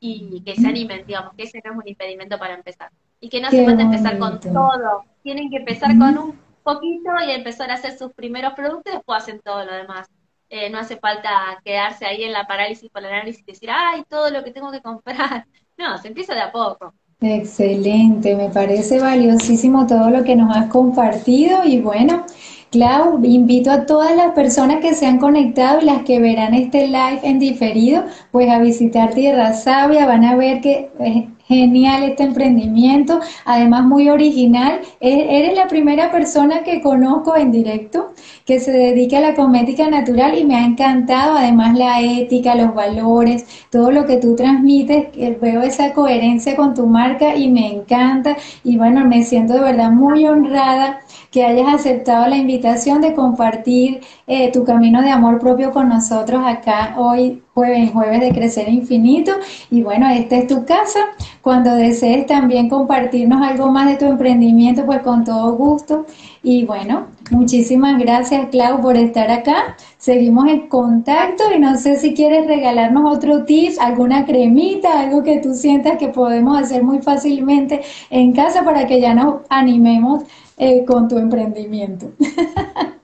y que se animen, digamos, que ese no es un impedimento para empezar. Y que no se puede empezar con todo, tienen que empezar con un poquito y empezar a hacer sus primeros productos y después hacen todo lo demás. Eh, no hace falta quedarse ahí en la parálisis por el análisis y decir, ay, todo lo que tengo que comprar. (laughs) No, se empieza de a poco. Excelente, me parece valiosísimo todo lo que nos has compartido y bueno, Clau, invito a todas las personas que se han conectado y las que verán este live en diferido, pues a visitar Tierra Sabia, van a ver que eh, Genial este emprendimiento, además muy original. E-, eres la primera persona que conozco en directo que se dedica a la cosmética natural y me ha encantado, además la ética, los valores, todo lo que tú transmites, veo esa coherencia con tu marca y me encanta y bueno, me siento de verdad muy honrada que hayas aceptado la invitación de compartir eh, tu camino de amor propio con nosotros acá hoy jueves, jueves de Crecer Infinito. Y bueno, esta es tu casa. Cuando desees también compartirnos algo más de tu emprendimiento, pues con todo gusto. Y bueno, muchísimas gracias Clau por estar acá. Seguimos en contacto y no sé si quieres regalarnos otro tip, alguna cremita, algo que tú sientas que podemos hacer muy fácilmente en casa para que ya nos animemos eh, con tu emprendimiento. (laughs)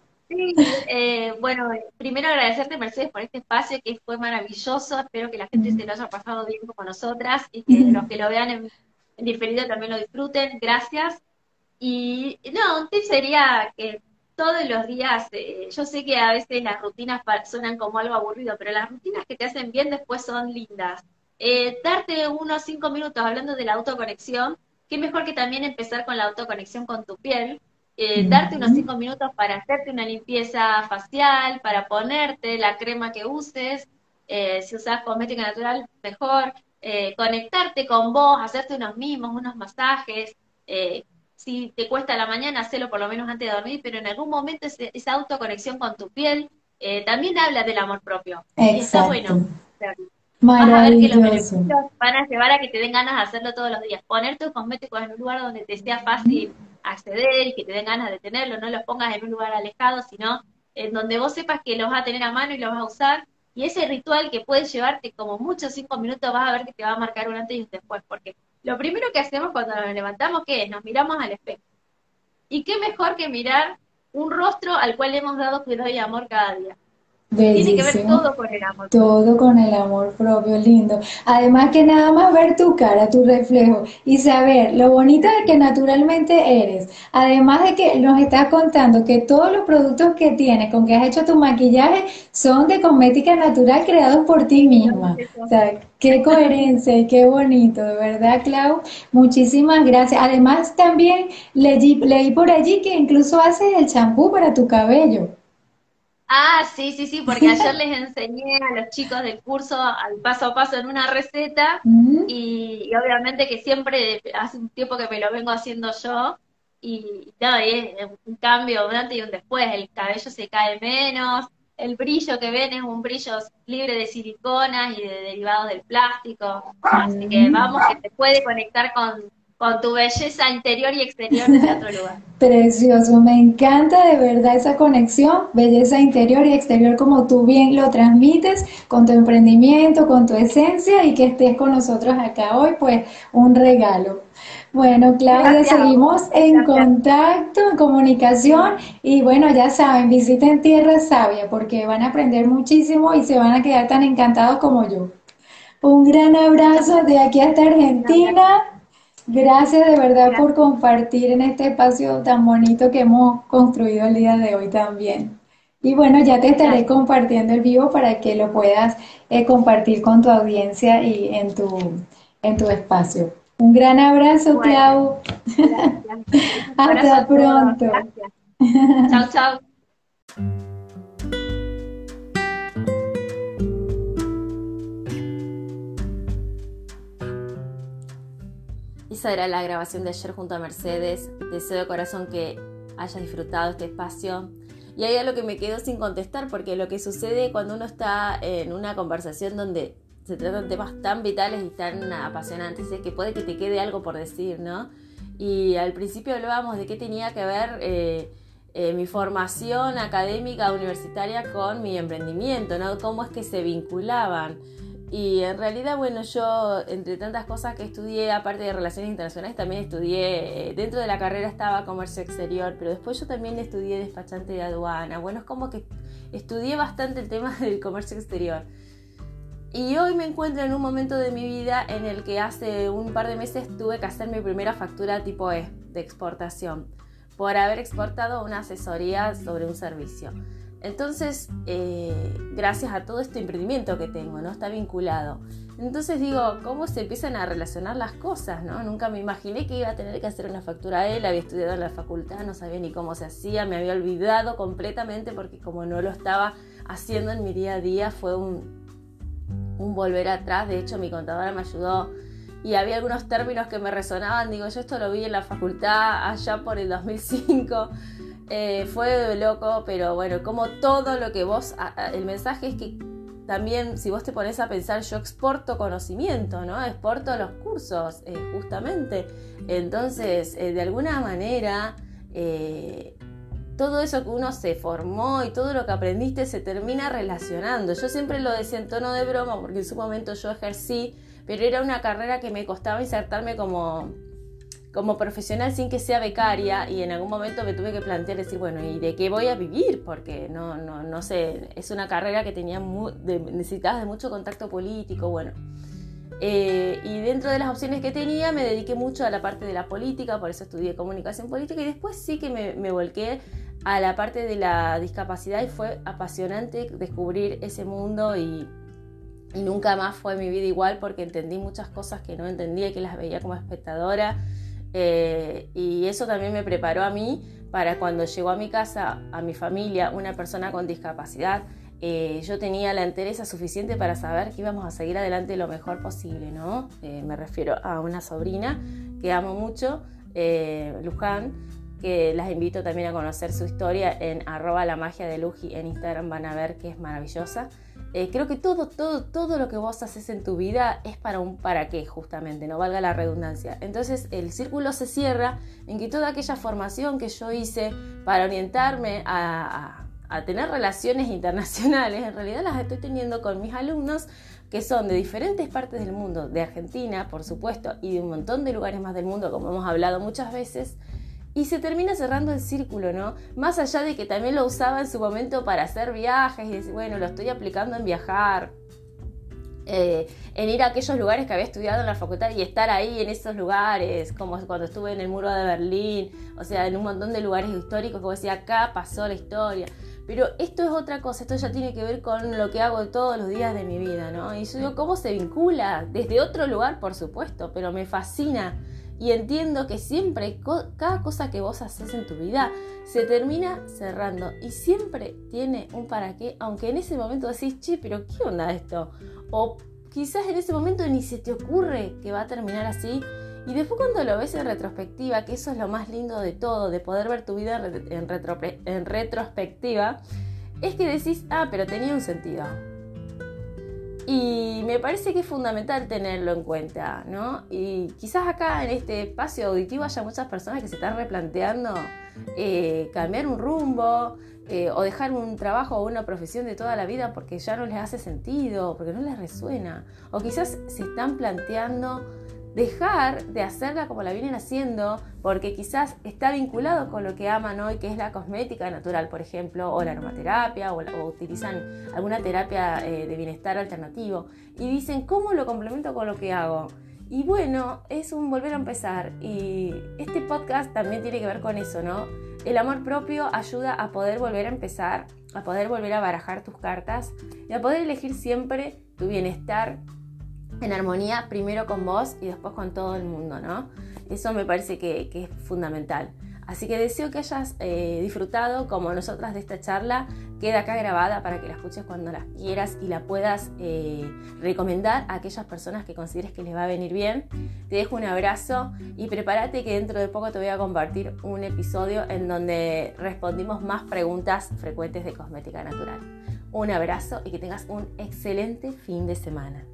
Eh, bueno, primero agradecerte Mercedes por este espacio que fue maravilloso, espero que la gente se lo haya pasado bien con nosotras y que los que lo vean en, diferido también lo disfruten, gracias. Y no, un tip sería que todos los días, eh, yo sé que a veces las rutinas suenan como algo aburrido, pero las rutinas que te hacen bien después son lindas. darte unos cinco minutos hablando de la autoconexión qué mejor que también empezar con la autoconexión con tu piel, eh, darte unos cinco minutos para hacerte una limpieza facial, para ponerte la crema que uses, eh, si usas cosmética natural, mejor, eh, conectarte con vos, hacerte unos mimos, unos masajes, si te cuesta la mañana, hacerlo por lo menos antes de dormir, pero en algún momento esa autoconexión con tu piel también habla del amor propio. Y está bueno. Vas a ver que los beneficios van a llevar a que te den ganas de hacerlo todos los días. Poner tus cosméticos en un lugar donde te sea fácil acceder y que te den ganas de tenerlo. No los pongas en un lugar alejado, sino en donde vos sepas que los vas a tener a mano y los vas a usar. Y ese ritual que puedes llevarte como muchos cinco minutos, vas a ver que te va a marcar un antes y un después. Porque lo primero que hacemos cuando nos levantamos, ¿qué es? Nos miramos al espejo. ¿Y qué mejor que mirar un rostro al cual hemos dado cuidado y amor cada día? Tiene que ver todo con el amor. Todo con el amor propio, lindo. Además que nada más ver tu cara, tu reflejo y saber lo bonita de que naturalmente eres. Además de que nos estás contando que todos los productos que tienes, con que has hecho tu maquillaje, son de cosmética natural creados por ti misma. O sea, qué coherencia y qué bonito, de verdad, Clau. Muchísimas gracias. Además también leí, leí por allí que incluso haces el champú para tu cabello. Ah, sí, sí, sí, porque ayer (laughs) les enseñé a los chicos del curso al paso a paso en una receta mm. y, obviamente que siempre hace un tiempo que me lo vengo haciendo yo y no, es un cambio un antes y un después, el cabello se cae menos, el brillo que ven es un brillo libre de siliconas y de derivados del plástico, así que mm. vamos que se puede conectar con, con tu belleza interior y exterior desde otro lugar. (laughs) Precioso, me encanta de verdad esa conexión, belleza interior y exterior como tú bien lo transmites con tu emprendimiento, con tu esencia y que estés con nosotros acá hoy, pues un regalo. Bueno, Claudia, seguimos en contacto, en comunicación y bueno, ya saben, visiten Tierra Sabia porque van a aprender muchísimo y se van a quedar tan encantados como yo. Un gran abrazo de aquí hasta Argentina. Gracias de verdad por compartir en este espacio tan bonito que hemos construido el día de hoy también. Y bueno, ya te estaré compartiendo el vivo para que lo puedas eh, compartir con tu audiencia y en tu, en tu espacio. Un gran abrazo, Clau. (laughs) Hasta pronto. Chao, chao. Esa era la grabación de ayer junto a Mercedes. Deseo de corazón que hayas disfrutado este espacio. Y hay algo que me quedó sin contestar, porque lo que sucede cuando uno está en una conversación donde se tratan temas tan vitales y tan apasionantes es que puede que te quede algo por decir, ¿no? Y al principio hablábamos de qué tenía que ver eh, eh, mi formación académica universitaria con mi emprendimiento, ¿no? Cómo es que se vinculaban. Y en realidad, bueno, yo entre tantas cosas que estudié, aparte de relaciones internacionales, también estudié, eh, dentro de la carrera estaba comercio exterior, pero después yo también estudié despachante de aduana. Bueno, es como que estudié bastante el tema (laughs) del comercio exterior. Y hoy me encuentro en un momento de mi vida en el que hace un par de meses tuve que hacer mi primera factura tipo E de exportación por haber exportado una asesoría sobre un servicio. Entonces, eh, gracias a todo este emprendimiento que tengo, ¿no? Está vinculado. Entonces digo, ¿cómo se empiezan a relacionar las cosas, ¿no? Nunca me imaginé que iba a tener que hacer una factura a él, había estudiado en la facultad, no sabía ni cómo se hacía, me había olvidado completamente porque como no lo estaba haciendo en mi día a día fue un, un volver atrás. De hecho, mi contadora me ayudó y había algunos términos que me resonaban. Digo, yo esto lo vi en la facultad allá por el 2005. Eh, fue loco, pero bueno, como todo lo que vos, el mensaje es que también si vos te pones a pensar, yo exporto conocimiento, ¿no? Exporto los cursos, eh, justamente. Entonces, eh, de alguna manera, todo eso que uno se formó y todo lo que aprendiste se termina relacionando. Yo siempre lo decía en tono de broma, porque en su momento yo ejercí, pero era una carrera que me costaba insertarme como como profesional sin que sea becaria y en algún momento me tuve que plantear decir, bueno, ¿y de qué voy a vivir? Porque no, no, no sé, es una carrera que tenía de, necesitabas de mucho contacto político, bueno. Eh, y dentro de las opciones que tenía me dediqué mucho a la parte de la política, por eso estudié comunicación política y después sí que me, me volqué a la parte de la discapacidad y fue apasionante descubrir ese mundo y, y nunca más fue mi vida igual porque entendí muchas cosas que no entendía y que las veía como espectadora eh, y eso también me preparó a mí para cuando llegó a mi casa, a mi familia, una persona con discapacidad. Eh, yo tenía la entereza suficiente para saber que íbamos a seguir adelante lo mejor posible, ¿no? Eh, me refiero a una sobrina que amo mucho, Luján, que las invito también a conocer su historia en arroba la magia de Luji en Instagram, van a ver que es maravillosa. Eh, creo que todo, todo, todo lo que vos haces en tu vida es para un para qué, justamente, no valga la redundancia. Entonces el círculo se cierra en que toda aquella formación que yo hice para orientarme a, tener relaciones (laughs) internacionales, en realidad las estoy teniendo con mis alumnos que son de diferentes partes del mundo, de Argentina, por supuesto, y de un montón de lugares más del mundo, como hemos hablado muchas veces, y se termina cerrando el círculo, ¿no? Más allá de que también lo usaba en su momento para hacer viajes y decir, bueno, lo estoy aplicando en viajar, eh, en ir a aquellos lugares que había estudiado en la facultad y estar ahí en esos lugares, como cuando estuve en el muro de Berlín, o sea, en un montón de lugares históricos, como decía, acá pasó la historia. Pero esto es otra cosa, esto ya tiene que ver con lo que hago todos los días de mi vida, ¿no? Y yo digo, ¿cómo se vincula? Desde otro lugar, por supuesto, pero me fascina y entiendo que siempre, cada cosa que vos haces en tu vida se termina cerrando y siempre tiene un para qué, aunque en ese momento decís, che, pero ¿qué onda esto? O quizás en ese momento ni se te ocurre que va a terminar así. Y después cuando lo ves en retrospectiva, que eso es lo más lindo de todo, de poder ver tu vida en, retrospectiva, es que decís, ah, pero tenía un sentido y me parece que es fundamental tenerlo en cuenta, ¿no? Y quizás acá en este espacio auditivo haya muchas personas que se están replanteando eh, cambiar un rumbo eh, o dejar un trabajo o una profesión de toda la vida porque ya no les hace sentido, porque no les resuena. O quizás se están planteando dejar de hacerla como la vienen haciendo, porque quizás está vinculado con lo que aman hoy, que es la cosmética natural, por ejemplo, o la aromaterapia, o, utilizan alguna terapia eh, de bienestar alternativo, y dicen, ¿cómo lo complemento con lo que hago? Y bueno, es un volver a empezar, y este podcast también tiene que ver con eso, ¿no? El amor propio ayuda a poder volver a empezar, a poder volver a barajar tus cartas y a poder elegir siempre tu bienestar en armonía primero con vos y después con todo el mundo, ¿no? Eso me parece que, es fundamental. Así que deseo que hayas eh, disfrutado como nosotras de esta charla. Queda acá grabada para que la escuches cuando la quieras y la puedas eh, recomendar a aquellas personas que consideres que les va a venir bien. Te dejo un abrazo y prepárate que dentro de poco te voy a compartir un episodio en donde respondimos más preguntas frecuentes de cosmética natural. Un abrazo y que tengas un excelente fin de semana.